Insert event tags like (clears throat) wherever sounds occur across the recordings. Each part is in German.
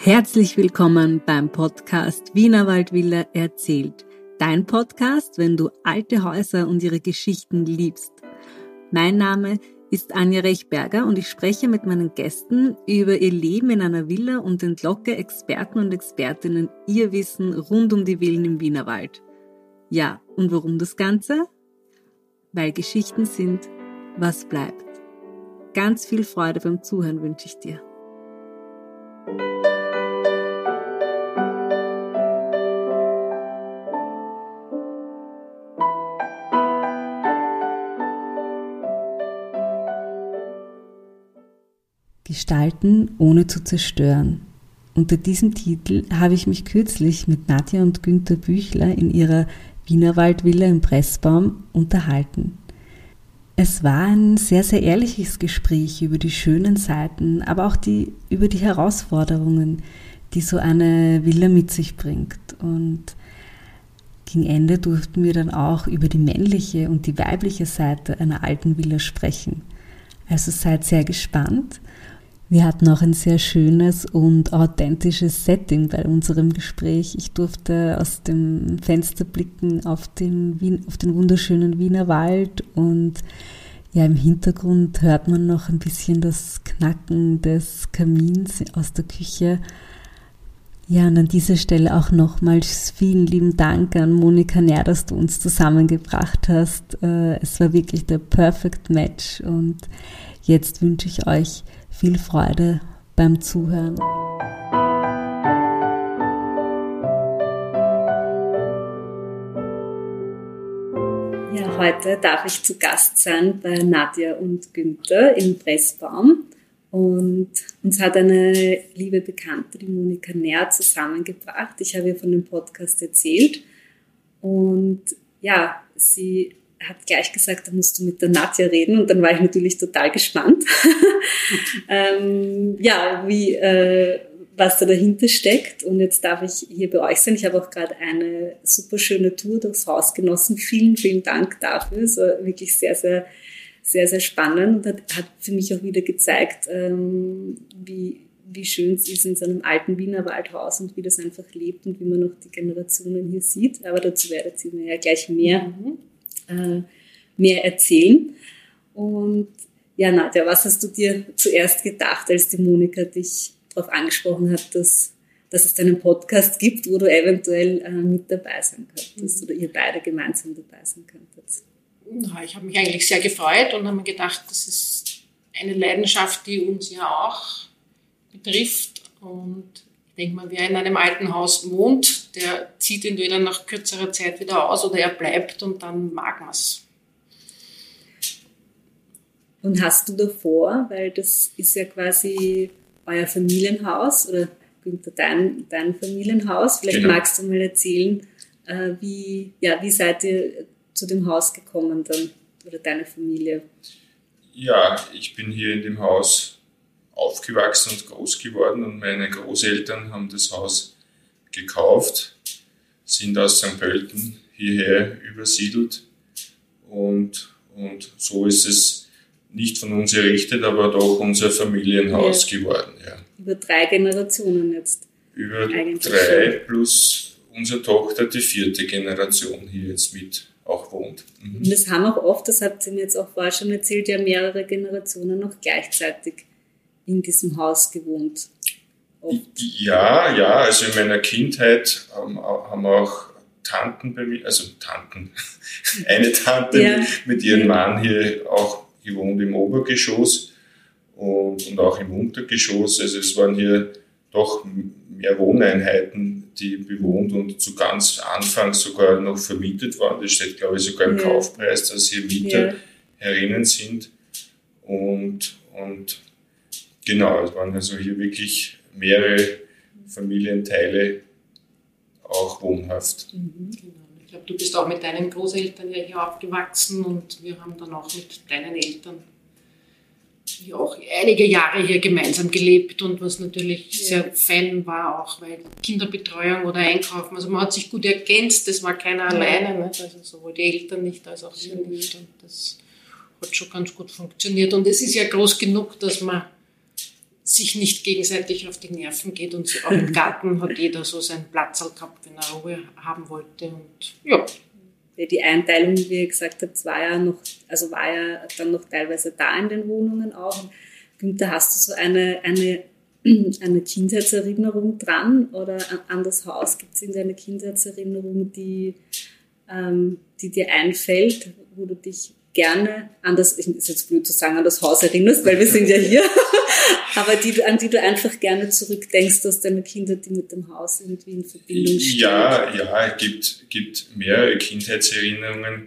Herzlich willkommen beim Podcast Wienerwald Villa erzählt. Dein Podcast, wenn du alte Häuser und ihre Geschichten liebst. Mein Name ist Anja Rechberger und ich spreche mit meinen Gästen über ihr Leben in einer Villa und entlocke Experten und Expertinnen ihr Wissen rund um die Villen im Wienerwald. Ja, und warum das Ganze? Weil Geschichten sind, was bleibt. Ganz viel Freude beim Zuhören wünsche ich dir. Gestalten ohne zu zerstören. Unter diesem Titel habe ich mich kürzlich mit Nadja und Günter Büchler in ihrer Wienerwaldvilla im Pressbaum unterhalten. Es war ein sehr, sehr ehrliches Gespräch über die schönen Seiten, aber auch die, über die Herausforderungen, die so eine Villa mit sich bringt. Und gegen Ende durften wir dann auch über die männliche und die weibliche Seite einer alten Villa sprechen. Also seid sehr gespannt wir hatten auch ein sehr schönes und authentisches Setting bei unserem Gespräch. Ich durfte aus dem Fenster blicken auf den, Wien, auf den wunderschönen Wiener Wald und ja, im Hintergrund hört man noch ein bisschen das Knacken des Kamins aus der Küche. Ja, und an dieser Stelle auch nochmals vielen lieben Dank an Monika Nähr, dass du uns zusammengebracht hast. Äh, es war wirklich der Perfect Match und jetzt wünsche ich euch viel Freude beim Zuhören. Ja, heute darf ich zu Gast sein bei Nadja und Günther im Pressbaum. Und uns hat eine liebe Bekannte, die Monika Nähr, zusammengebracht. Ich habe ihr von dem Podcast erzählt. Und ja, sie hat gleich gesagt, da musst du mit der Nadja reden und dann war ich natürlich total gespannt, (laughs) ähm, ja, wie, äh, was da dahinter steckt und jetzt darf ich hier bei euch sein. Ich habe auch gerade eine super schöne Tour durchs Haus genossen. Vielen, vielen Dank dafür. Es war wirklich sehr, sehr, sehr, sehr spannend und hat, hat für mich auch wieder gezeigt, ähm, wie, wie schön es ist in so einem alten Wiener Waldhaus und wie das einfach lebt und wie man noch die Generationen hier sieht. Aber dazu werdet ihr mir ja gleich mehr mhm äh, mehr erzählen. Und ja, Nadja, was hast du dir zuerst gedacht, als die Monika dich darauf angesprochen hat, dass, dass es einen Podcast gibt, wo du eventuell äh, mit dabei sein könntest oder ihr beide gemeinsam dabei sein könntet? Ich habe mich eigentlich sehr gefreut und habe mir gedacht, das ist eine Leidenschaft, die uns ja auch betrifft. Und ich denke mal, wer in einem alten Haus wohnt, der zieht entweder nach kürzerer Zeit wieder aus oder er bleibt und dann mag man es. Und hast du davor, weil das ist ja quasi euer Familienhaus oder Günther, dein, dein Familienhaus, vielleicht genau. magst du mal erzählen, äh, wie, ja, wie seid ihr zu dem Haus gekommen dann oder deine Familie? Ja, ich bin hier in dem Haus aufgewachsen und groß geworden und meine Großeltern haben das Haus gekauft, sind aus St. Pölten hierher übersiedelt und, und so ist es nicht von uns errichtet, aber doch unser Familienhaus ja. geworden. Ja. Über drei Generationen jetzt. Über drei schon. plus unsere Tochter, die vierte Generation hier jetzt mit auch wohnt. Mhm. Und das haben auch oft, das habt ihr mir jetzt auch vorher schon erzählt, ja mehrere Generationen noch gleichzeitig in diesem Haus gewohnt. Ja, ja, also in meiner Kindheit haben, haben auch Tanten bei mir, also Tanten, (laughs) eine Tante ja. mit ihrem Mann hier auch gewohnt im Obergeschoss und, und auch im Untergeschoss. Also es waren hier doch mehr Wohneinheiten, die bewohnt und zu ganz Anfang sogar noch vermietet waren. Das steht, glaube ich, sogar im ja. Kaufpreis, dass hier Mieter ja. herinnen sind. Und, und genau, es waren also hier wirklich mehrere Familienteile auch wohnhaft. Mhm. Genau. Ich glaube, du bist auch mit deinen Großeltern ja hier aufgewachsen und wir haben dann auch mit deinen Eltern ja auch einige Jahre hier gemeinsam gelebt und was natürlich ja. sehr fein war, auch weil Kinderbetreuung oder Einkaufen, also man hat sich gut ergänzt, das war keiner ja. alleine, nicht? also sowohl die Eltern nicht als auch wir nicht und das hat schon ganz gut funktioniert und es ist ja groß genug, dass man sich nicht gegenseitig auf die Nerven geht und auch im (laughs) Garten hat jeder so seinen Platz gehabt, wenn er Ruhe haben wollte und ja. Die Einteilung, wie ihr gesagt habt, war ja noch, also war ja dann noch teilweise da in den Wohnungen auch. Günther, hast du so eine, eine, (clears throat) eine Kindheitserinnerung dran oder an das Haus? Gibt es in deiner Kindheitserinnerung, die, ähm, die dir einfällt, wo du dich gerne an das, ist jetzt blöd zu sagen, an das Haus erinnerst, weil wir sind ja hier, (laughs) aber die, an die du einfach gerne zurückdenkst aus deiner Kindheit, die mit dem Haus irgendwie in Verbindung stehen. Ja, ja, es gibt, gibt mehrere Kindheitserinnerungen.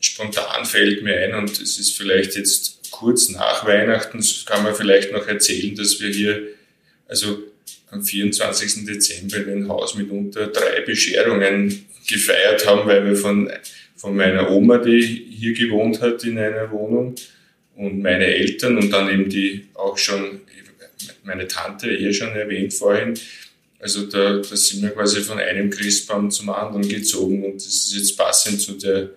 Spontan fällt mir ein und es ist vielleicht jetzt kurz nach Weihnachten, kann man vielleicht noch erzählen, dass wir hier, also am 24. Dezember in ein Haus mit unter drei Bescherungen gefeiert haben, weil wir von von meiner Oma, die hier gewohnt hat in einer Wohnung. Und meine Eltern und dann eben die auch schon, meine Tante eh schon erwähnt vorhin. Also da, da sind wir quasi von einem Christbaum zum anderen gezogen. Und das ist jetzt passend zu der,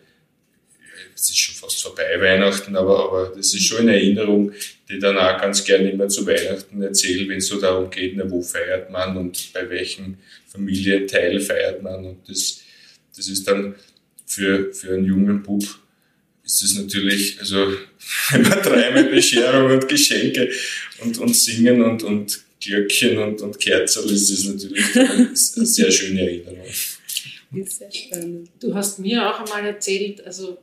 es ist schon fast vorbei Weihnachten, aber, aber das ist schon eine Erinnerung, die dann auch ganz gerne immer zu Weihnachten erzähle, wenn es so darum geht, na, wo feiert man und bei welchem Familienteil feiert man. Und das, das ist dann für, für einen jungen Bub ist es natürlich, also (laughs) wenn man dreimal Bescherung und Geschenke und, und Singen und, und Glöckchen und, und Kerzel ist es natürlich eine sehr schöne Erinnerung. Sehr spannend. Du hast mir auch einmal erzählt, also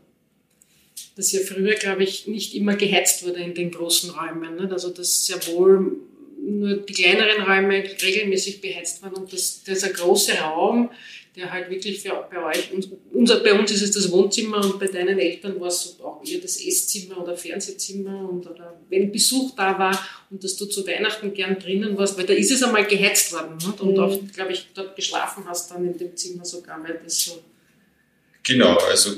dass ja früher, glaube ich, nicht immer geheizt wurde in den großen Räumen. Nicht? Also dass sehr wohl nur die kleineren Räume regelmäßig beheizt waren und dass dieser große Raum der halt wirklich für, bei euch, unser, bei uns ist es das Wohnzimmer und bei deinen Eltern war es auch eher das Esszimmer oder Fernsehzimmer und, oder wenn Besuch da war und dass du zu Weihnachten gern drinnen warst, weil da ist es einmal geheizt worden nicht? und mhm. oft, glaube ich, dort geschlafen hast dann in dem Zimmer sogar, weil das so... Genau, also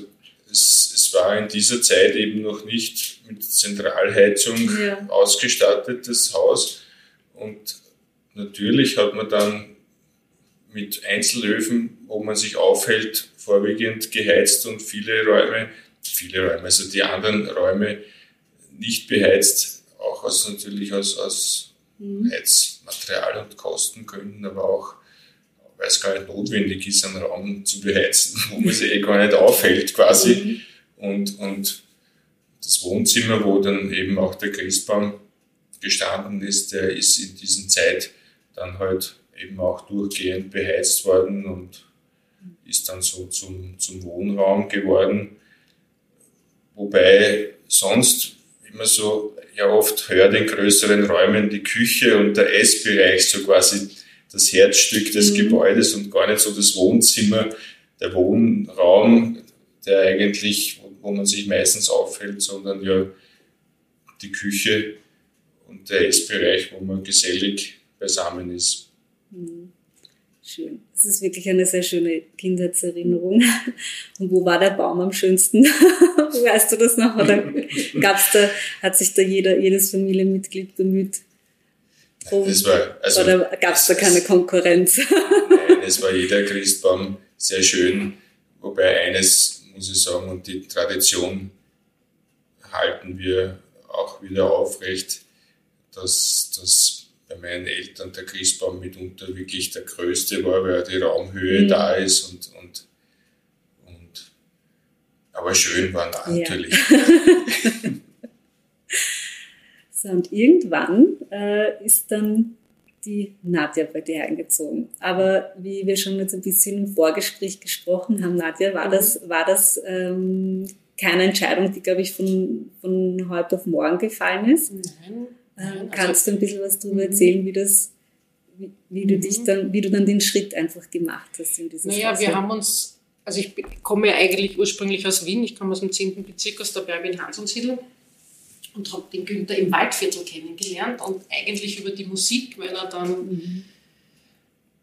es, es war in dieser Zeit eben noch nicht mit Zentralheizung ja. ausgestattet, das Haus und natürlich hat man dann mit Einzelöfen, wo man sich aufhält, vorwiegend geheizt und viele Räume, viele Räume, also die anderen Räume nicht beheizt, auch aus natürlich aus, aus mhm. Heizmaterial und Kostengründen, aber auch weil es gar nicht notwendig ist, einen Raum zu beheizen, (laughs) wo man sich eh gar nicht aufhält quasi. Mhm. Und, und das Wohnzimmer, wo dann eben auch der Christbaum gestanden ist, der ist in dieser Zeit dann halt eben auch durchgehend beheizt worden und ist dann so zum, zum Wohnraum geworden. Wobei sonst immer so ja oft hört in größeren Räumen die Küche und der Essbereich so quasi das Herzstück des mhm. Gebäudes und gar nicht so das Wohnzimmer, der Wohnraum, der eigentlich, wo man sich meistens aufhält, sondern ja die Küche und der Essbereich, wo man gesellig beisammen ist. Hm. Schön. Das ist wirklich eine sehr schöne Kindheitserinnerung. (laughs) Und wo war der Baum am schönsten? (laughs) weißt du das noch? Oder (laughs) gab's da, hat sich da jeder, jedes Familienmitglied bemüht? Um, war, also, oder gab es da keine Konkurrenz? Nein, es war jeder Christbaum sehr schön. Wobei eines muss ich sagen, und die Tradition halten wir auch wieder aufrecht, dass, dass bei meinen Eltern der Christbaum mitunter wirklich der größte war, weil die Raumhöhe mhm. da ist und, und, und aber schön war natürlich. Ja. (laughs) so, und irgendwann äh, ist dann die Nadja bei dir eingezogen. Aber wie wir schon jetzt ein bisschen im Vorgespräch gesprochen haben, Nadja, war mhm. das, war das ähm, keine Entscheidung, die, glaube ich, von, von heute auf morgen gefallen ist? Nein Kannst du ein bisschen was darüber erzählen, wie das, wie, wie du dich mhm. dann, wie du dann den Schritt einfach gemacht hast in dieses Naja, Haus? wir haben uns, also ich komme ja eigentlich ursprünglich aus Wien, ich komme aus dem 10. Bezirk, aus der Berwin Hansensiedl und habe den Günther im Waldviertel kennengelernt und eigentlich über die Musik, weil er dann mhm.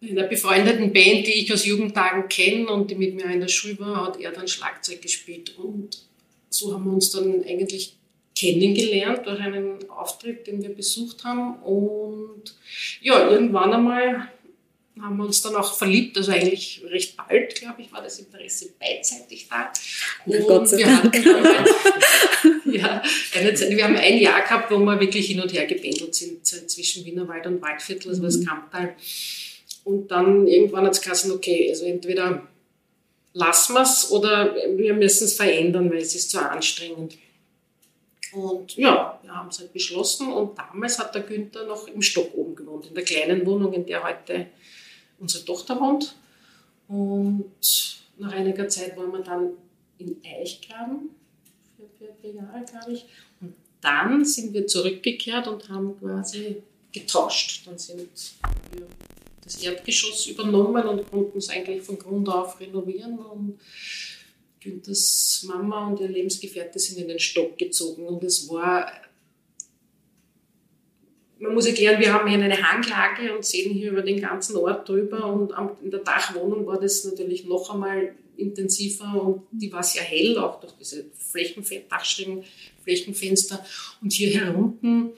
in einer befreundeten Band, die ich aus Jugendtagen kenne und die mit mir in der Schule war, hat er dann Schlagzeug gespielt und so haben wir uns dann eigentlich kennengelernt durch einen Auftritt, den wir besucht haben. Und ja, irgendwann einmal haben wir uns dann auch verliebt, also eigentlich recht bald, glaube ich, war das Interesse beidseitig da. Und Gott sei wir Dank. hatten dann halt, (laughs) ja, eine Zeit, wir haben ein Jahr gehabt, wo wir wirklich hin und her gependelt sind zwischen Wienerwald und Waldviertel, also das mhm. Kamptal. Und dann irgendwann hat es gesagt, okay, also entweder lassen wir es oder wir müssen es verändern, weil es ist zu anstrengend. Und ja, wir haben es halt beschlossen und damals hat der Günther noch im Stock oben gewohnt, in der kleinen Wohnung, in der heute unsere Tochter wohnt. Und nach einiger Zeit waren wir dann in Eichgraben für, vier Jahre, glaube ich. Und dann sind wir zurückgekehrt und haben quasi getauscht. Dann sind wir das Erdgeschoss übernommen und konnten es eigentlich von Grund auf renovieren. Und Günthers Mama und ihr Lebensgefährte sind in den Stock gezogen. Und es war, man muss erklären, wir haben hier eine Hanglage und sehen hier über den ganzen Ort drüber. Und in der Dachwohnung war das natürlich noch einmal intensiver und die war sehr hell, auch durch diese Flächenfenster, Flächenfenster. Und hier herunten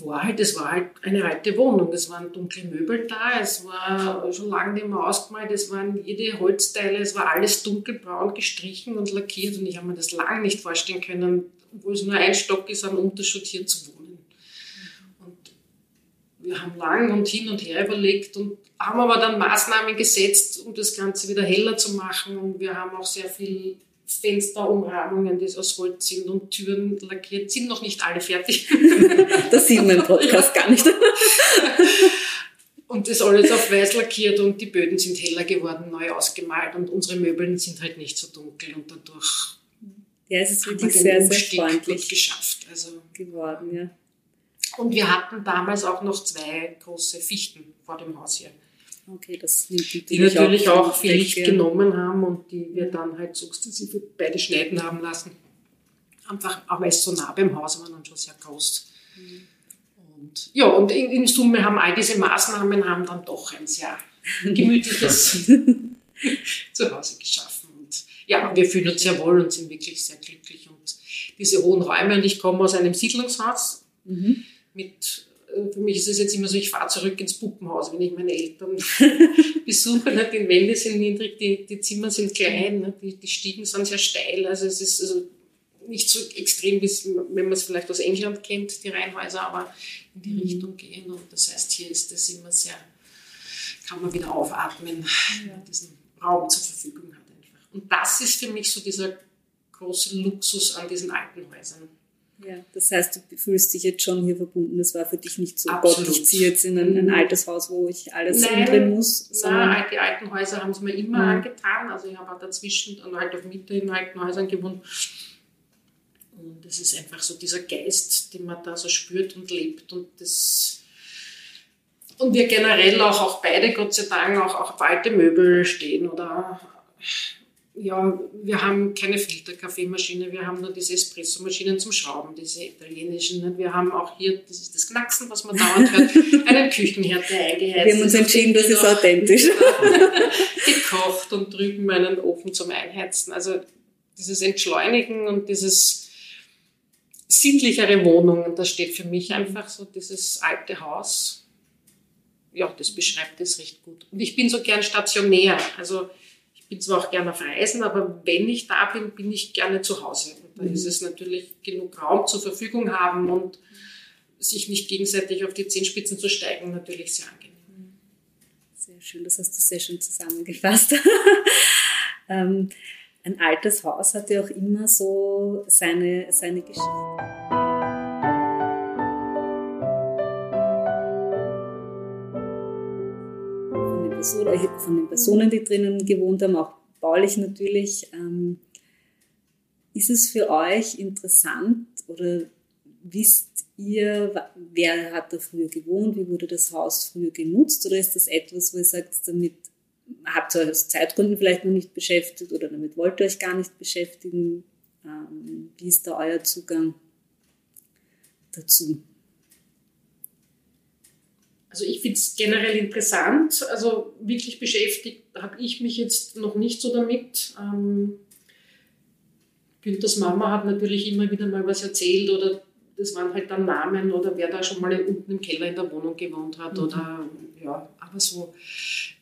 war halt, es war halt eine alte Wohnung. Es waren dunkle Möbel da, es war schon lange nicht mehr ausgemalt, es waren jede Holzteile, es war alles dunkelbraun gestrichen und lackiert. Und ich habe mir das lange nicht vorstellen können, wo es nur ein Stock ist, an Unterschutt hier zu wohnen. Und wir haben lang und hin und her überlegt und haben aber dann Maßnahmen gesetzt, um das Ganze wieder heller zu machen. Und wir haben auch sehr viel Fensterumrahmungen, die aus Holz sind und Türen lackiert, sind noch nicht alle fertig. (laughs) das sieht man im Podcast gar nicht. Und das alles auf weiß lackiert und die Böden sind heller geworden, neu ausgemalt und unsere Möbeln sind halt nicht so dunkel und dadurch ja, es ist wirklich sehr, sehr freundlich geschafft. Also, geworden, ja. Und wir hatten damals auch noch zwei große Fichten vor dem Haus hier. Okay, das nimmt die natürlich auch, auch viel Licht genommen haben und die wir dann halt sukzessive beide schneiden haben lassen. Einfach, aber es so nah beim Haus waren und schon sehr groß. Mhm. Und ja, und in, in, Summe haben all diese Maßnahmen haben dann doch ein sehr gemütliches (laughs) Zuhause geschaffen. Und ja, wir fühlen uns sehr wohl und sind wirklich sehr glücklich. Und diese hohen Räume, und ich komme aus einem Siedlungshaus mhm. mit für mich ist es jetzt immer so, ich fahre zurück ins Puppenhaus, wenn ich meine Eltern (laughs) besuche. Ne? Die Wände sind niedrig, die, die Zimmer sind klein, ne? die, die Stiegen sind sehr steil. Also es ist also nicht so extrem, wie wenn man es vielleicht aus England kennt, die Reihenhäuser, aber in die mhm. Richtung gehen. Und das heißt, hier ist das immer sehr, kann man wieder aufatmen, ja. diesen Raum zur Verfügung hat einfach. Und das ist für mich so dieser große Luxus an diesen alten Häusern. Ja, das heißt, du fühlst dich jetzt schon hier verbunden. Das war für dich nicht so, Absolut. Gott, ich ziehe jetzt in ein, ein, mhm. altes Haus, wo ich alles nein, umdrehen muss. Nein, die alten Häuser haben es mir immer mhm. angetan. Also ich habe auch dazwischen und halt auf Mitte in alten Häusern gewohnt. Und das ist einfach so dieser Geist, den man da so spürt und lebt. Und das und wir generell auch, auch beide, Gott sei Dank, auch, auch auf alte Möbel stehen oder ja, wir haben keine Filterkaffeemaschine, wir haben nur diese Espressomaschinen zum Schrauben, diese italienischen. Wir haben auch hier, das ist das Knacksen, was man dauernd hört, (laughs) einen Küchenherd, der eingeheizt Wir haben uns entschieden, das ist authentisch. (laughs) gekocht und drüben einen Ofen zum Einheizen. Also dieses Entschleunigen und dieses sinnlichere Wohnungen, das steht für mich einfach so dieses alte Haus. Ja, das beschreibt es recht gut. Und ich bin so gern stationär. Also bin zwar auch gerne auf Reisen, aber wenn ich da bin, bin ich gerne zu Hause. Und da mhm. ist es natürlich genug Raum zur Verfügung haben und sich nicht gegenseitig auf die Zehenspitzen zu steigen, natürlich sehr angenehm. Sehr schön, das hast du sehr schön zusammengefasst. (laughs) ähm, ein altes Haus hat ja auch immer so seine, seine Geschichte. Person, von den Personen, die drinnen gewohnt haben, auch baulich natürlich. Ähm, ist es für euch interessant oder wisst ihr, wer hat da früher gewohnt, wie wurde das Haus früher genutzt oder ist das etwas, wo ihr sagt, damit habt ihr aus Zeitgründen vielleicht noch nicht beschäftigt oder damit wollt ihr euch gar nicht beschäftigen? Ähm, wie ist da euer Zugang dazu? Also ich finde es generell interessant. Also wirklich beschäftigt habe ich mich jetzt noch nicht so damit. Ähm, Günthers Mama hat natürlich immer wieder mal was erzählt oder das waren halt dann Namen oder wer da schon mal unten im Keller in der Wohnung gewohnt hat mhm. oder ja, aber so.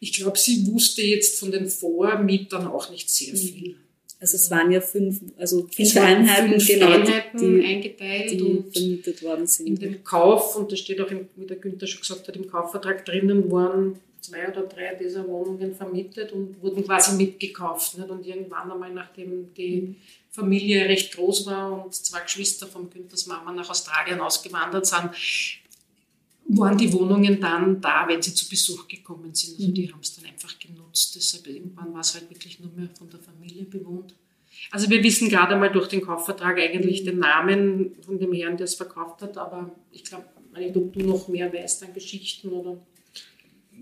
Ich glaube, sie wusste jetzt von den Vormietern auch nicht sehr mhm. viel. Also es waren ja fünf, also fünf Einheiten, fünf genau, Einheiten die, eingeteilt die und vermietet worden sind. In dem Kauf, und das steht auch, im, wie der Günther schon gesagt hat, im Kaufvertrag drinnen waren zwei oder drei dieser Wohnungen vermietet und wurden quasi mitgekauft. Nicht? Und irgendwann einmal, nachdem die Familie recht groß war und zwei Geschwister von Günthers Mama nach Australien ausgewandert sind, waren die Wohnungen dann da, wenn sie zu Besuch gekommen sind. Also die haben es dann einfach genutzt. Deshalb irgendwann war es halt wirklich nur mehr von der Familie bewohnt. Also wir wissen gerade mal durch den Kaufvertrag eigentlich den Namen von dem Herrn, der es verkauft hat, aber ich glaube, nicht, ob du noch mehr weißt an Geschichten oder.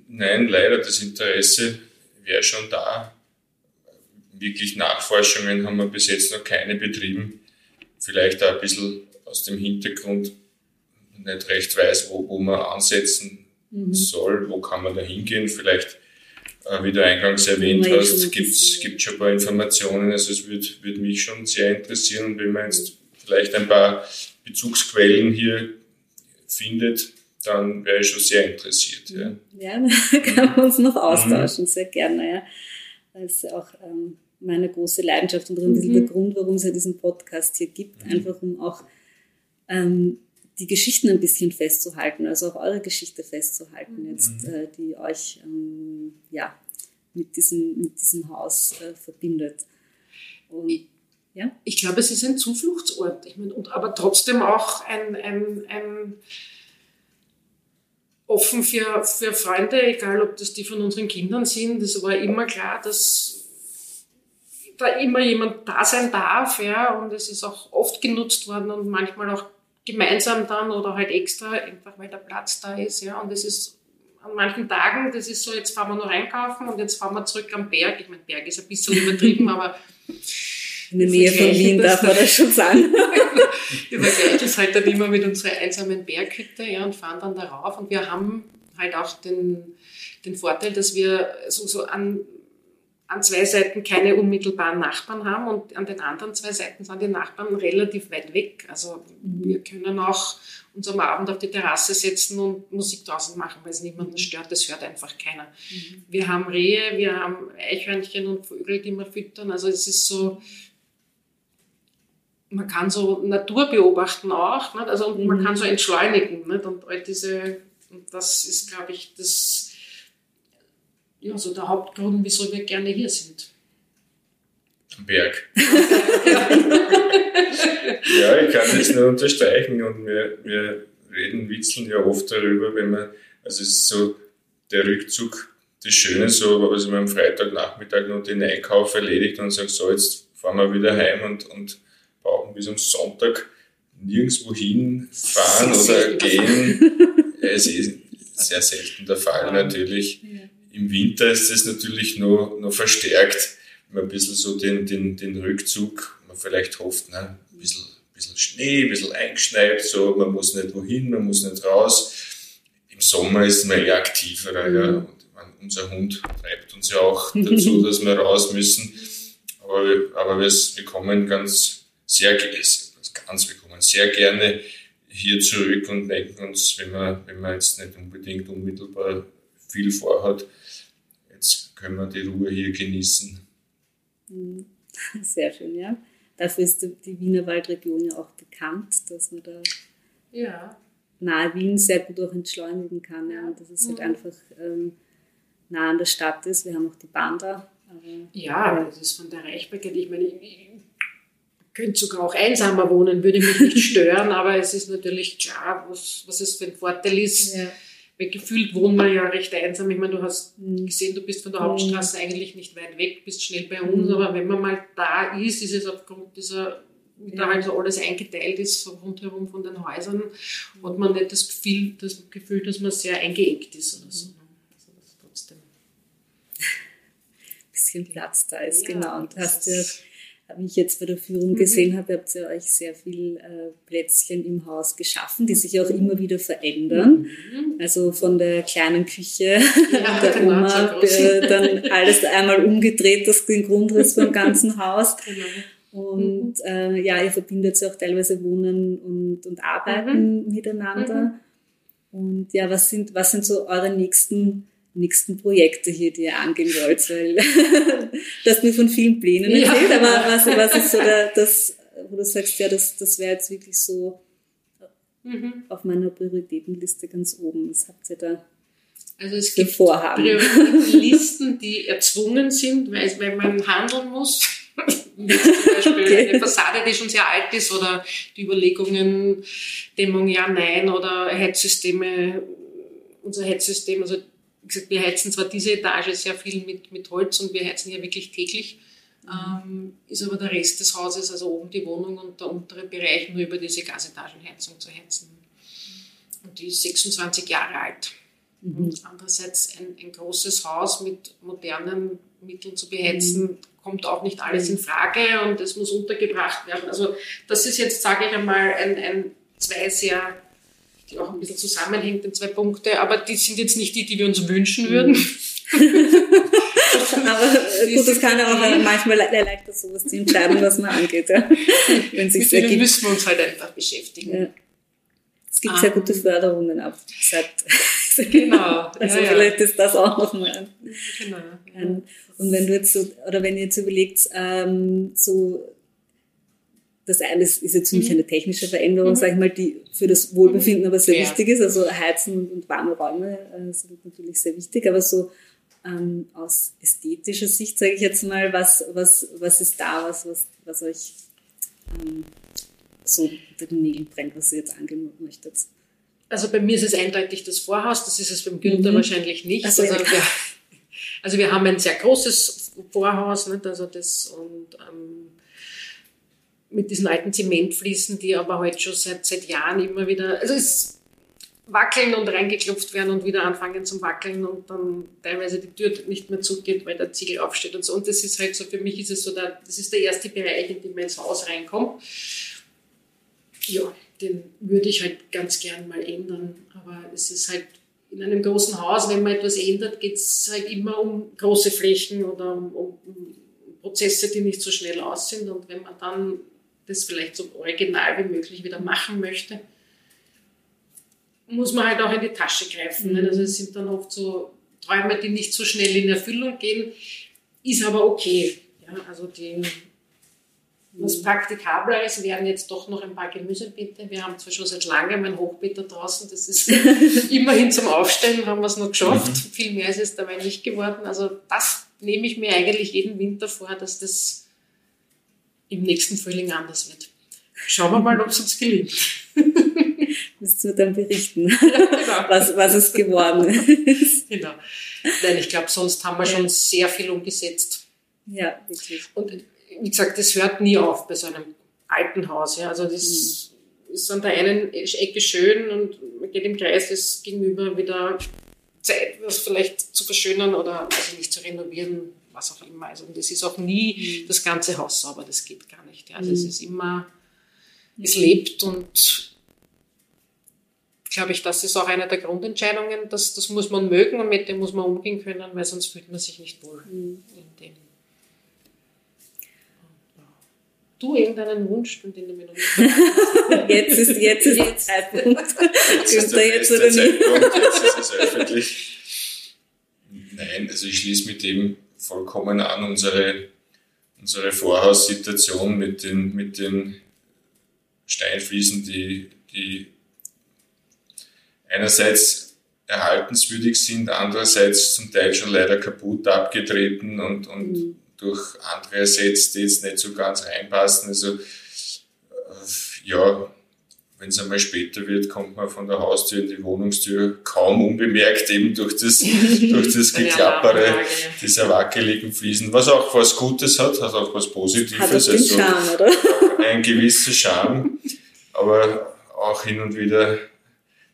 Nein, leider, das Interesse wäre schon da. Wirklich Nachforschungen haben wir bis jetzt noch keine betrieben. Vielleicht auch ein bisschen aus dem Hintergrund, nicht recht weiß, wo, wo man ansetzen mhm. soll, wo kann man da hingehen. Vielleicht, äh, wie du eingangs erwähnt ja, hast, gibt es schon ein paar Informationen. Also es würde würd mich schon sehr interessieren. Und wenn man jetzt vielleicht ein paar Bezugsquellen hier findet, dann wäre ich schon sehr interessiert. Ja, ja (laughs) da kann man uns noch austauschen, mhm. sehr gerne. Ja. Das ist auch ähm, meine große Leidenschaft und mhm. der Grund, warum es ja diesen Podcast hier gibt, mhm. einfach um auch ähm, die Geschichten ein bisschen festzuhalten, also auch eure Geschichte festzuhalten, mhm. jetzt, äh, die euch ähm, ja, mit, diesem, mit diesem Haus äh, verbindet. Und, ja? Ich glaube, es ist ein Zufluchtsort, ich mein, und, aber trotzdem auch ein, ein, ein offen für, für Freunde, egal ob das die von unseren Kindern sind. Es war immer klar, dass da immer jemand da sein darf, ja, und es ist auch oft genutzt worden und manchmal auch gemeinsam dann oder halt extra, einfach weil der Platz da ist, ja, und es ist an manchen Tagen, das ist so, jetzt fahren wir nur einkaufen und jetzt fahren wir zurück am Berg. Ich meine, Berg ist ein bisschen übertrieben, (laughs) aber in der Nähe von Wien darf man das schon sagen. (laughs) wir vergleichen das halt dann immer mit unserer einsamen Berghütte ja, und fahren dann darauf. Und wir haben halt auch den, den Vorteil, dass wir so, so an, an zwei Seiten keine unmittelbaren Nachbarn haben und an den anderen zwei Seiten sind die Nachbarn relativ weit weg. Also wir können auch uns am Abend auf die Terrasse setzen und Musik draußen machen, weil es niemanden stört. Das hört einfach keiner. Mhm. Wir haben Rehe, wir haben Eichhörnchen und Vögel, die wir füttern. Also es ist so, man kann so Natur beobachten auch, nicht? also mhm. man kann so entschleunigen nicht? und all diese, und das ist, glaube ich, das, ja, so der Hauptgrund, wieso wir gerne hier sind. Am Berg. (laughs) ja, ich kann das nur unterstreichen und wir, wir reden, witzeln ja oft darüber, wenn man, also es ist so der Rückzug, das Schöne so, also man am Freitagnachmittag noch den Einkauf erledigt und sagt, so, jetzt fahren wir wieder heim und, und brauchen bis am Sonntag nirgendwo hinfahren oder gehen. Ja, es ist sehr selten der Fall natürlich. Im Winter ist es natürlich noch, noch verstärkt, wenn man ein bisschen so den, den, den Rückzug, man vielleicht hofft, ne, ein bisschen, ein bisschen Schnee, ein bisschen eingeschneit, so, man muss nicht wohin, man muss nicht raus. Im Sommer ist man eher aktiver, mhm. ja, und unser Hund treibt uns ja auch (laughs) dazu, (laughs) dass wir raus müssen. Aber, aber wir, wir kommen ganz sehr, ganz, wir kommen sehr gerne hier zurück und denken uns, wenn man, wenn man jetzt nicht unbedingt unmittelbar viel vorhat, jetzt können wir die Ruhe hier genießen. Mhm. (laughs) Sehr schön, ja. Dafür ist die Wiener Waldregion ja auch bekannt, dass man da ja. nahe Wien sehr gut auch entschleunigen kann. Ja. Und dass es halt mhm. einfach ähm, nah an der Stadt ist. Wir haben auch die Bahn da. ja, das ist von der Reichbarkeit. Ich meine, ich, könnte sogar auch einsamer wohnen, würde mich nicht (laughs) stören, aber es ist natürlich klar, was, was es für ein Vorteil ist. Ja. Weil gefühlt wohnt man ja recht einsam. Ich meine, du hast mhm. gesehen, du bist von der mhm. Hauptstraße eigentlich nicht weit weg, bist schnell bei uns, mhm. aber wenn man mal da ist, ist es aufgrund dieser wie da halt so alles eingeteilt ist, so rundherum von den Häusern, hat man nicht das Gefühl, das Gefühl, dass man sehr eingeengt ist oder so. Also das trotzdem. Ein (laughs) bisschen Platz da ist, ja, genau. Und hast ja wie ich jetzt bei der Führung mhm. gesehen habe, habt ihr euch sehr viel äh, Plätzchen im Haus geschaffen, die sich auch immer wieder verändern. Mhm. Also von der kleinen Küche ja, (laughs) der genau, Oma, äh, dann alles einmal umgedreht, das den Grundriss vom ganzen Haus. Genau. Und mhm. äh, ja, ihr verbindet ja auch teilweise Wohnen und, und Arbeiten mhm. miteinander. Mhm. Und ja, was sind, was sind so eure nächsten nächsten Projekte hier, die ihr angehen wollt? Weil (laughs) du hast mir von vielen Plänen erzählt, ja. aber was, was ist so der, das, wo du sagst, ja, das, das wäre jetzt wirklich so mhm. auf meiner Prioritätenliste ganz oben. Was habt ihr da? Also es gibt Prioritätenlisten, die erzwungen sind, weil, weil man handeln muss. Zum Beispiel okay. eine Fassade, die schon sehr alt ist oder die Überlegungen, Dämmung ja, nein oder Heizsysteme, unser Heizsystem, also wie gesagt, wir heizen zwar diese Etage sehr viel mit, mit Holz und wir heizen ja wirklich täglich, ähm, ist aber der Rest des Hauses, also oben die Wohnung und der untere Bereich, nur über diese Gasetagenheizung zu heizen. Und die ist 26 Jahre alt. Mhm. Andererseits ein, ein, großes Haus mit modernen Mitteln zu beheizen, mhm. kommt auch nicht alles in Frage und es muss untergebracht werden. Also das ist jetzt, sage ich einmal, ein, ein zwei sehr die auch ein bisschen zusammenhängt, in zwei Punkte, aber die sind jetzt nicht die, die wir uns wünschen mhm. würden. aber (laughs) gut, das kann ja auch manchmal erleichtern, sowas zu entscheiden, was man angeht. Ja. (laughs) Wenn Mit denen müssen wir uns halt einfach beschäftigen. Ja. Es gibt um, sehr gute. Förderungen ab seit (laughs) Genau. Also ja, vielleicht ist das auch nochmal ein. Genau. Und wenn du jetzt so, oder wenn ihr jetzt überlegt, ähm, so das eine ist, ist jetzt für mich mhm. eine technische Veränderung, mhm. sage ich mal, die für das Wohlbefinden aber sehr ja. wichtig ist. Also Heizen und warme Räume äh, sind natürlich sehr wichtig, aber so ähm, aus ästhetischer Sicht, sage ich jetzt mal, was, was, was ist da, was, was, was euch ähm, so unter den Nägeln brennt, was ihr jetzt angehen möchtet? Also bei mir ist es eindeutig das Vorhaus, das ist es beim Günther mhm. wahrscheinlich nicht. Also, also, wir, also, wir, haben ein sehr großes Vorhaus, nicht? also das und ähm, mit diesen alten Zementfliesen, die aber heute halt schon seit, seit Jahren immer wieder, also es wackeln und reingeklopft werden und wieder anfangen zum Wackeln und dann teilweise die Tür nicht mehr zugeht, weil der Ziegel aufsteht und so. Und das ist halt so, für mich ist es so, der, das ist der erste Bereich, in dem man ins Haus reinkommt. Ja, den würde ich halt ganz gern mal ändern. Aber es ist halt in einem großen Haus, wenn man etwas ändert, geht es halt immer um große Flächen oder um, um Prozesse, die nicht so schnell aus sind. Und wenn man dann das vielleicht so original wie möglich wieder machen möchte, muss man halt auch in die Tasche greifen. Mhm. Also es sind dann oft so Träume, die nicht so schnell in Erfüllung gehen, ist aber okay. Ja, also die, was Praktikableres wären jetzt doch noch ein paar Gemüsebeete. Wir haben zwar schon seit langem ein Hochbeet da draußen, das ist (laughs) immerhin zum Aufstellen, haben wir es noch geschafft. Mhm. Viel mehr ist es dabei nicht geworden. Also das nehme ich mir eigentlich jeden Winter vor, dass das im nächsten Frühling anders wird. Schauen wir mal, ob es uns gelingt. (laughs) Musst du dann berichten, ja, genau. (laughs) was, was es geworden ist. Genau. Nein, ich glaube, sonst haben wir schon sehr viel umgesetzt. Ja, wirklich. Und wie gesagt, das hört nie auf bei so einem alten Haus. Ja. Also das mhm. ist an der einen Ecke schön und man geht im Kreis, ist gegenüber wieder Zeit, was vielleicht zu verschönern oder also nicht zu renovieren, was auch immer. Also, und es ist auch nie mhm. das ganze Haus sauber, das geht gar nicht. Ja. Also mhm. es ist immer, es lebt und glaube ich, das ist auch eine der Grundentscheidungen, dass, das muss man mögen und mit dem muss man umgehen können, weil sonst fühlt man sich nicht wohl mhm. in dem. Du irgendeinen Wunsch, von dem du mir noch nicht (laughs) Jetzt ist, jetzt ist der Zeitpunkt. Jetzt ist der jetzt oder Zeitpunkt, jetzt ist es öffentlich. Nein, also ich schließe mit dem vollkommen an unsere, unsere Vorhaussituation mit den, mit den Steinfliesen, die, die einerseits erhaltenswürdig sind, andererseits zum Teil schon leider kaputt abgetreten und, und mhm. durch andere ersetzt, die jetzt nicht so ganz reinpassen. Also äh, ja, wenn es einmal später wird, kommt man von der Haustür in die Wohnungstür kaum unbemerkt, eben durch das, (laughs) durch das Geklappere dieser wackeligen Fliesen, was auch was Gutes hat, hat auch was Positives. Hat also Charme, oder? Ein gewisser Charme, aber auch hin und wieder,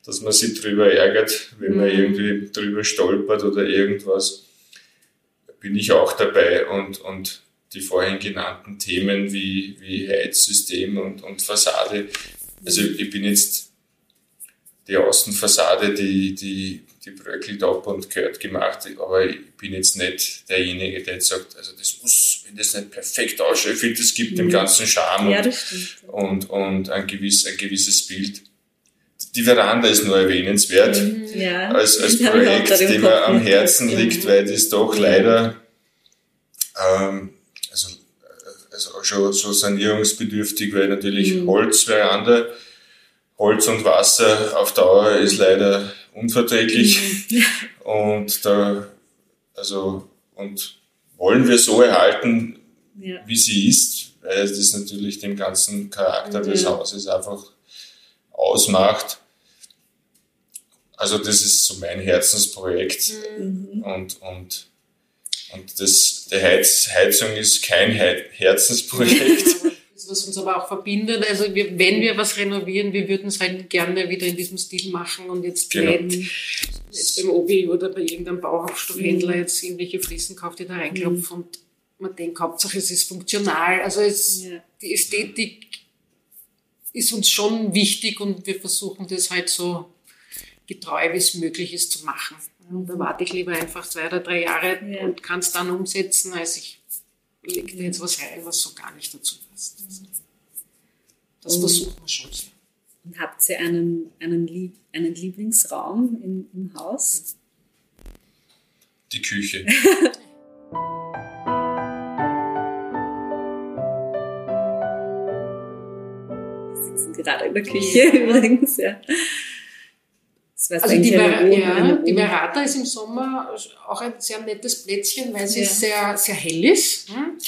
dass man sich drüber ärgert, wenn man mhm. irgendwie drüber stolpert oder irgendwas, bin ich auch dabei und, und die vorhin genannten Themen wie, wie Heizsystem und, und Fassade also ich bin jetzt die Außenfassade, die, die, die bröckelt ab und gehört gemacht, aber ich bin jetzt nicht derjenige, der jetzt sagt, also das muss, wenn das nicht perfekt ausschaut, ich finde, das gibt dem mhm. ganzen Charme ja, und, und, und ein, gewiss, ein gewisses Bild. die Veranda ist nur erwähnenswert mhm. ja. als, als (laughs) Projekt, dem mir am Herzen liegt, weil das doch leider ähm, also schon so sanierungsbedürftig, weil natürlich mhm. Holzveranda, Holz und Wasser auf Dauer ist leider unverträglich mhm. (laughs) und da also und wollen wir so erhalten, ja. wie sie ist, weil das natürlich den ganzen Charakter mhm. des Hauses einfach ausmacht. Also das ist so mein Herzensprojekt mhm. und, und, und das, die Heiz, Heizung ist kein Herzensprojekt. (laughs) was uns aber auch verbindet. Also wir, wenn wir was renovieren, wir würden es halt gerne wieder in diesem Stil machen und jetzt genau. jetzt beim Obi oder bei irgendeinem Bauhauptstoffhändler mhm. jetzt irgendwelche Fliesen kauft, die da reinklopfen mhm. und man denkt, Hauptsache es ist funktional. Also es, ja. die Ästhetik ist uns schon wichtig und wir versuchen das halt so getreu wie es möglich ist zu machen. Und da warte ich lieber einfach zwei oder drei Jahre ja. und kann es dann umsetzen, als ich lege jetzt was rein, was so gar nicht dazu passt. Das versuchen wir schon sehr. Und habt ihr einen, einen, Lieb einen Lieblingsraum im, im Haus? Die Küche. (laughs) Wir sitzen gerade in der Küche ja. übrigens, ja. Also die, Ver ja, die Verata ist im Sommer auch ein sehr nettes Plätzchen, weil sie ja. sehr, sehr hell ist. Hm?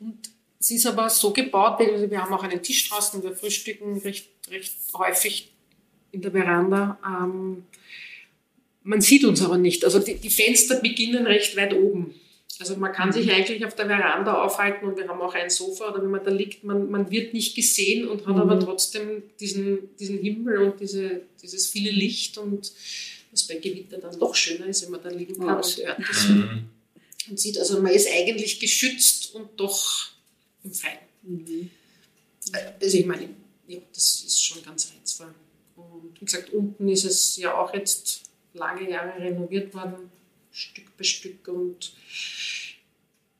Und sie ist aber so gebaut, wir haben auch einen Tisch draußen, wir frühstücken recht, recht häufig in der Veranda. Ähm, man sieht uns aber nicht. Also die, die Fenster beginnen recht weit oben. Also man kann sich eigentlich auf der Veranda aufhalten und wir haben auch ein Sofa oder wenn man da liegt, man, man wird nicht gesehen und hat mhm. aber trotzdem diesen, diesen Himmel und diese, dieses viele Licht und was bei Gewitter dann doch schöner ist, wenn man da liegen kann und hört das mhm. und sieht, also man ist eigentlich geschützt und doch im Freien. Mhm. Also ich meine, ja, das ist schon ganz reizvoll. Und wie gesagt, unten ist es ja auch jetzt lange Jahre renoviert worden, Stück bei Stück und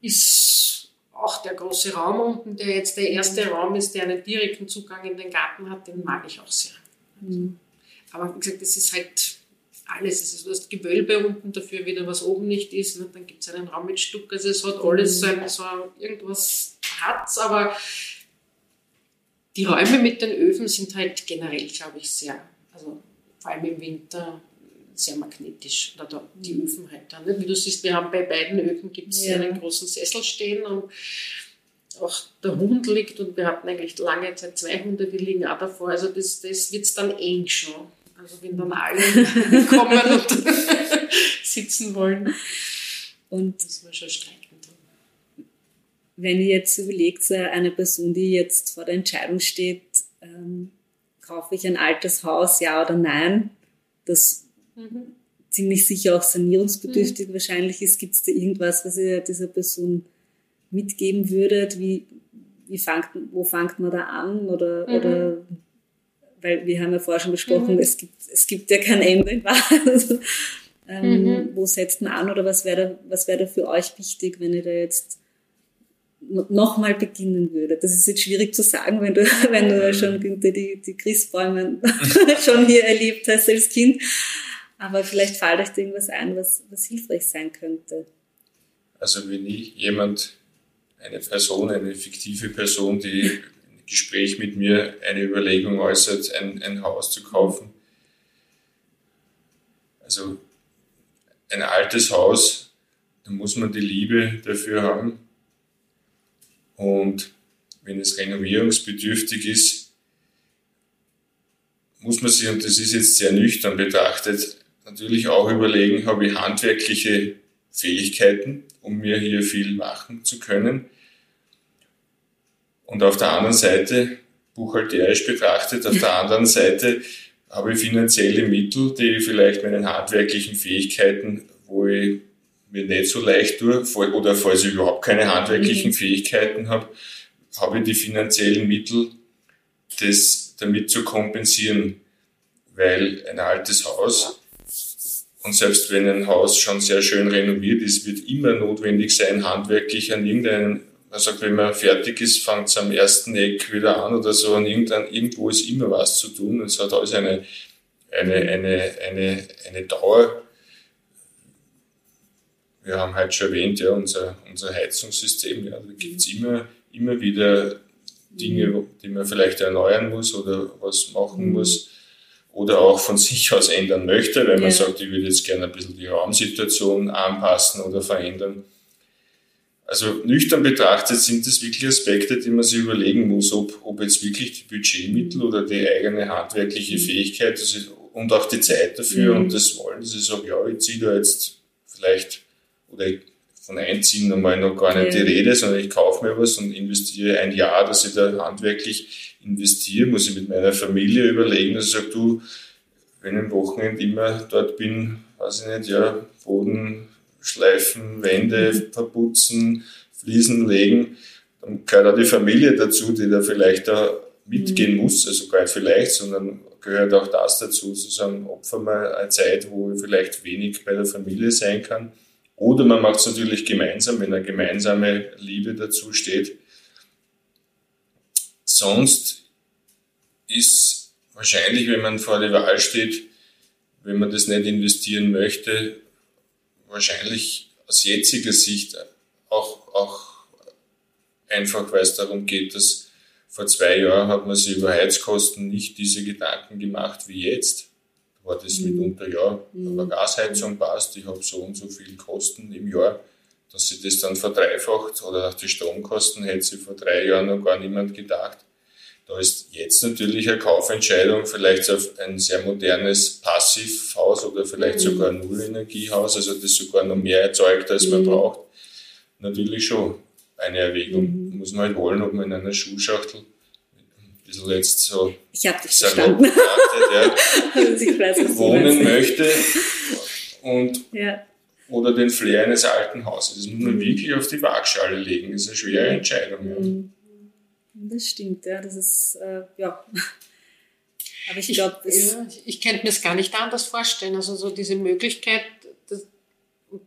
ist auch der große Raum unten, der jetzt der erste Raum ist, der einen direkten Zugang in den Garten hat, den mag ich auch sehr. Mhm. Aber wie gesagt, das ist halt alles. Es ist das Gewölbe unten, dafür wieder was oben nicht ist. Und dann gibt es einen Raum mit Stuck. Also es hat alles so, ein, so irgendwas hat aber die Räume mit den Öfen sind halt generell, glaube ich, sehr, also vor allem im Winter sehr magnetisch. Oder da, die mhm. Öfen halt dann. Wie du siehst, wir haben bei beiden Öfen gibt es ja. einen großen Sessel stehen und auch der Hund liegt und wir hatten eigentlich lange Zeit zwei Hunde, die liegen auch davor. Also das, das wird es dann eng schon. Also wenn dann alle kommen und (laughs) sitzen wollen. Und das war schon streiten Wenn ihr jetzt überlegt, eine Person, die jetzt vor der Entscheidung steht, ähm, kaufe ich ein altes Haus, ja oder nein, das mhm. ziemlich sicher auch sanierungsbedürftig mhm. wahrscheinlich ist. Gibt es da irgendwas, was ihr dieser Person mitgeben würdet? Wie, wie fangt, wo fängt man da an? Oder, mhm. oder weil wir haben ja vorher schon besprochen, mhm. es, gibt, es gibt ja kein Ende in Wahrheit. Also, ähm, mhm. Wo setzt man an oder was wäre da, was wäre da für euch wichtig, wenn ihr da jetzt nochmal beginnen würde. Das ist jetzt schwierig zu sagen, wenn du, wenn du schon die, die Christbäume (laughs) schon hier erlebt hast als Kind. Aber vielleicht fällt euch da irgendwas ein, was, was hilfreich sein könnte. Also wenn jemand, eine Person, eine fiktive Person, die im Gespräch mit mir eine Überlegung äußert, ein, ein Haus zu kaufen. Also ein altes Haus, da muss man die Liebe dafür haben. Und wenn es renovierungsbedürftig ist, muss man sich, und das ist jetzt sehr nüchtern betrachtet, natürlich auch überlegen, habe ich handwerkliche Fähigkeiten, um mir hier viel machen zu können. Und auf der anderen Seite, buchhalterisch betrachtet, auf der anderen Seite habe ich finanzielle Mittel, die vielleicht meinen handwerklichen Fähigkeiten, wo ich mir nicht so leicht tue, oder falls ich überhaupt keine handwerklichen mhm. Fähigkeiten habe, habe ich die finanziellen Mittel, das damit zu kompensieren. Weil ein altes Haus und selbst wenn ein Haus schon sehr schön renoviert ist, wird immer notwendig sein, handwerklich an irgendeinen, man sagt, wenn man fertig ist, fängt es am ersten Eck wieder an oder so, an irgendein, irgendwo ist immer was zu tun. Es hat alles eine, eine, eine, eine, eine Dauer. Wir haben heute schon erwähnt, ja, unser, unser Heizungssystem, ja, da gibt es immer, immer wieder Dinge, die man vielleicht erneuern muss oder was machen mhm. muss oder auch von sich aus ändern möchte, weil man ja. sagt, ich würde jetzt gerne ein bisschen die Raumsituation anpassen oder verändern. Also nüchtern betrachtet sind das wirklich Aspekte, die man sich überlegen muss, ob, ob jetzt wirklich die Budgetmittel oder die eigene handwerkliche mhm. Fähigkeit ist, und auch die Zeit dafür mhm. und das Wollen, dass ich sage, ja, ich ziehe da jetzt vielleicht, oder von Einziehen einmal noch gar nicht ja. die Rede, sondern ich kaufe mir was und investiere ein Jahr, dass ich da handwerklich investiere, muss ich mit meiner Familie überlegen, dass ich sage, du, wenn ich am Wochenende immer dort bin, weiß ich nicht, ja, Boden schleifen, Wände mhm. verputzen, Fliesen legen, dann gehört auch die Familie dazu, die da vielleicht da mitgehen mhm. muss, also gar nicht vielleicht, sondern gehört auch das dazu, zu sagen, opfer mal eine Zeit, wo ich vielleicht wenig bei der Familie sein kann. Oder man macht es natürlich gemeinsam, wenn eine gemeinsame Liebe dazu steht. Sonst ist wahrscheinlich, wenn man vor der Wahl steht, wenn man das nicht investieren möchte, wahrscheinlich aus jetziger Sicht auch, auch einfach, weil es darum geht, dass vor zwei Jahren hat man sich über Heizkosten nicht diese Gedanken gemacht wie jetzt. Da war das mhm. mitunter, ja, mhm. aber Gasheizung passt, ich habe so und so viel Kosten im Jahr, dass sich das dann verdreifacht oder auch die Stromkosten hätte sich vor drei Jahren noch gar niemand gedacht. Da ist jetzt natürlich eine Kaufentscheidung, vielleicht auf ein sehr modernes Passivhaus oder vielleicht mhm. sogar ein Nullenergiehaus, also das sogar noch mehr erzeugt, als man mhm. braucht. Natürlich schon eine Erwägung. Mhm. Muss man halt wollen, ob man in einer Schuhschachtel ein bisschen jetzt so ich hab dich verstanden. Betrachtet, ja, (laughs) weiß, wohnen möchte und ja. oder den Flair eines alten Hauses. Das muss man wirklich auf die Waagschale legen. Das ist eine schwere Entscheidung. Ja. Das stimmt, ja. Das ist, äh, ja. (laughs) Aber ich glaube, ich, ja, ich könnte mir es gar nicht anders vorstellen. Also so diese Möglichkeit, das,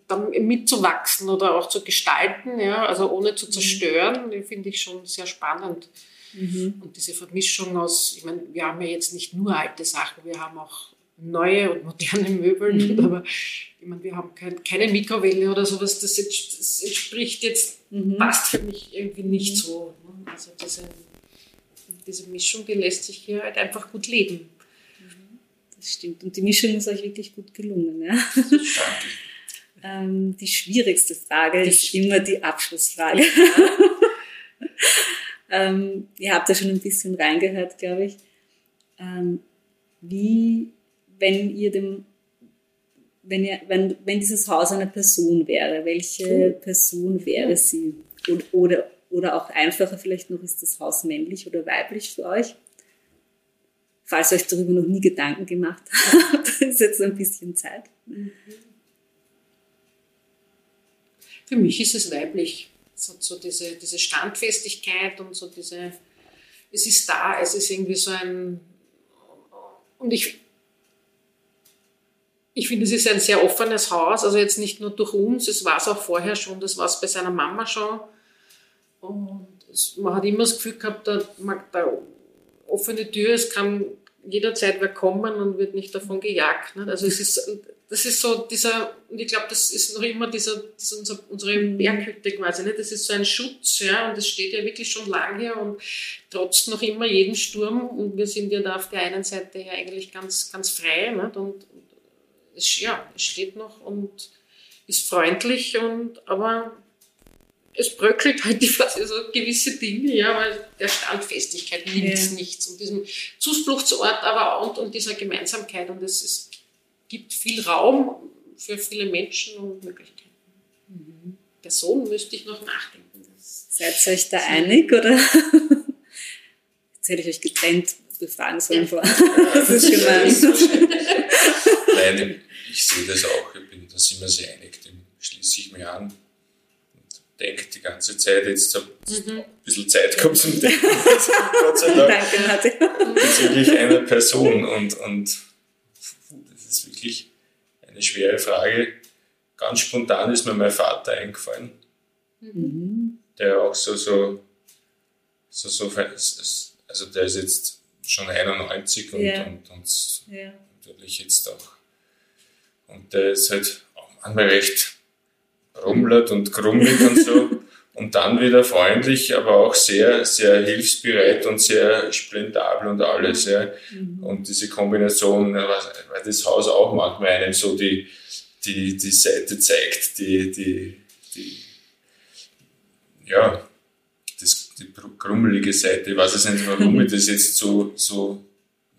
dann mitzuwachsen oder auch zu gestalten, ja, also ohne zu mhm. zerstören, mhm. finde ich schon sehr spannend. Mhm. Und diese Vermischung aus, ich meine, wir haben ja jetzt nicht nur alte Sachen, wir haben auch neue und moderne Möbel, mhm. (laughs) aber ich meine, wir haben kein, keine Mikrowelle oder sowas, das, das entspricht jetzt, mhm. passt für mich irgendwie nicht so. Ne? Also diese, diese Mischung, die lässt sich hier halt einfach gut leben. Mhm. Das stimmt. Und die Mischung ist euch wirklich gut gelungen. Ja? (laughs) ähm, die schwierigste Frage die ist immer die Abschlussfrage. Ja. (laughs) ähm, ihr habt da schon ein bisschen reingehört, glaube ich. Ähm, wie wenn ihr dem, wenn, ihr, wenn, wenn dieses Haus eine Person wäre, welche Person wäre sie? Und, oder, oder auch einfacher vielleicht noch, ist das Haus männlich oder weiblich für euch? Falls ihr euch darüber noch nie Gedanken gemacht (laughs) habt, ist jetzt ein bisschen Zeit. Für mich ist es weiblich. So, so diese, diese Standfestigkeit und so diese, es ist da, es ist irgendwie so ein, und ich, ich finde, es ist ein sehr offenes Haus, also jetzt nicht nur durch uns, es war es auch vorher schon, das war es bei seiner Mama schon. Und es, man hat immer das Gefühl gehabt, da, da offene Tür, es kann jederzeit wer kommen und wird nicht davon gejagt. Nicht? Also es ist, das ist so dieser, und ich glaube, das ist noch immer dieser, unser, unsere Berghütte quasi, nicht? das ist so ein Schutz, ja, und das steht ja wirklich schon lange und trotz noch immer jeden Sturm und wir sind ja da auf der einen Seite ja eigentlich ganz, ganz frei nicht? Und, es, ja, es steht noch und ist freundlich, und, aber es bröckelt halt die, also gewisse Dinge, ja, weil der Standfestigkeit nimmt ja. nichts und diesem Zufluchtsort aber auch und, und dieser Gemeinsamkeit und es, es gibt viel Raum für viele Menschen und Möglichkeiten. Mhm. Person müsste ich noch nachdenken. Seid ihr euch da einig oder? (laughs) Jetzt hätte ich euch getrennt befragen sollen vor. (laughs) Das ist gemein. (laughs) Nein, ich sehe das auch, ich bin, da sind wir sehr einig, dem schließe ich mich an und denke die ganze Zeit, jetzt habe ich mhm. ein bisschen Zeit gehabt zum Denken, (laughs) Gott sei Dank, Danke, bezüglich einer Person und, und das ist wirklich eine schwere Frage. Ganz spontan ist mir mein Vater eingefallen, mhm. der auch so, so, so, so, also der ist jetzt schon 91 und, Ja. und, und Ja. natürlich jetzt auch. Und der ist halt manchmal recht rummelt und krummelig und so. (laughs) Und dann wieder freundlich, aber auch sehr, sehr hilfsbereit und sehr splendabel und alles. Ja. Und diese Kombination, weil das Haus auch manchmal einem so die, die, die Seite zeigt, die, die, die ja, das, die krummelige Seite. Ich weiß jetzt nicht, warum mir das jetzt so, so,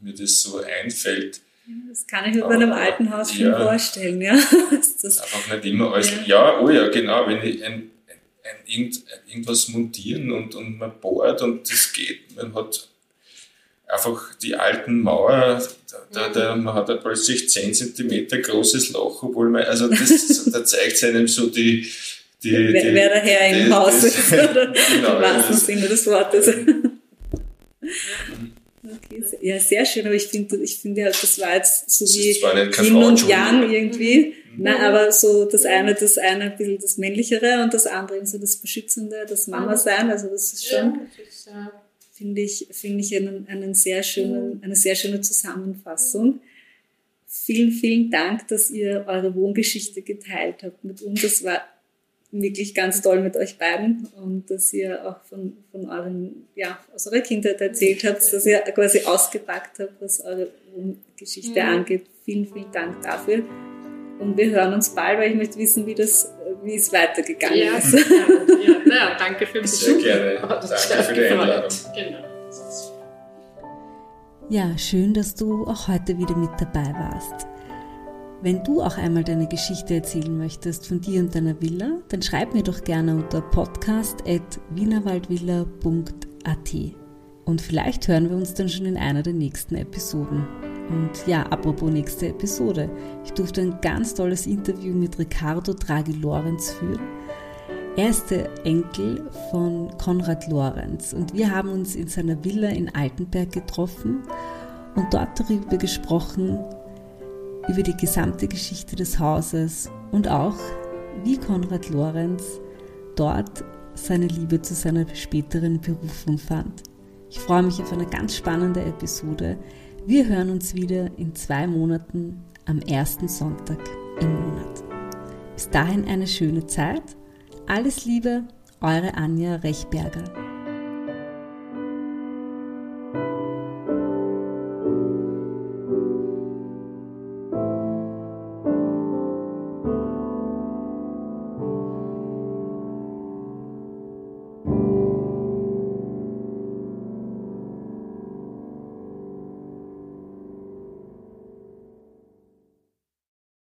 mir das so einfällt. Das kann ich mir bei einem Aber, alten Haus schon ja. vorstellen, ja. (laughs) Einfach nicht immer alles. Ja. Ja, oh ja, genau. Wenn ich ein, ein, irgend, irgendwas montieren und, und man bohrt und das geht, man hat einfach die alten Mauer, da, da, da, man hat da plötzlich 10 cm großes Loch, obwohl man, also das, (laughs) da zeigt es einem so die, die, wer, die, wer der Herr im Haus ist, oder (laughs) genau, im wahrsten das- Sinne des Wortes. Okay, ja, sehr schön, aber ich finde, ich finde halt, das war jetzt so Das wie Yin und. Yang irgendwie. Nein, aber so das eine, das eine ein bisschen das Männlichere und das andere eben so das Beschützende, das Mama sein. Also das ist schon, finde ich, finde ich einen, einen sehr schönen, eine sehr schöne Zusammenfassung. Vielen, vielen Dank, dass ihr eure Wohngeschichte geteilt habt mit uns. Das war wirklich ganz toll mit euch beiden und dass ihr auch von, von euren, ja, aus eurer Kindheit erzählt habt, dass ihr quasi ausgepackt habt, was eure Wohngeschichte Mhm. angeht. Vielen, vielen Dank dafür. Und wir hören uns bald, weil ich möchte wissen, wie das, wie es weitergegangen ja, ist. ja, ja, naja, danke für den Sehr Besuch. gerne. Hat uns Danke sehr für die gefreut. Einladung. Genau. Ja, schön, dass du auch heute wieder mit dabei warst. Wenn du auch einmal deine Geschichte erzählen möchtest von dir und deiner Villa, dann schreib mir doch gerne unter podcast.wienerwaldvilla.at. Und vielleicht hören wir uns dann schon in einer der nächsten Episoden. Und ja, apropos nächste Episode. Ich durfte ein ganz tolles Interview mit Ricardo Draghi Lorenz führen. Er ist der Enkel von Konrad Lorenz und wir haben uns in seiner Villa in Altenberg getroffen und dort darüber gesprochen, über die gesamte Geschichte des Hauses und auch, wie Konrad Lorenz dort seine Liebe zu seiner späteren Berufung fand. Ich freue mich auf eine ganz spannende Episode. Wir hören uns wieder in zwei Monaten am ersten Sonntag im Monat. Bis dahin eine schöne Zeit. Alles Liebe, eure Anja Rechberger.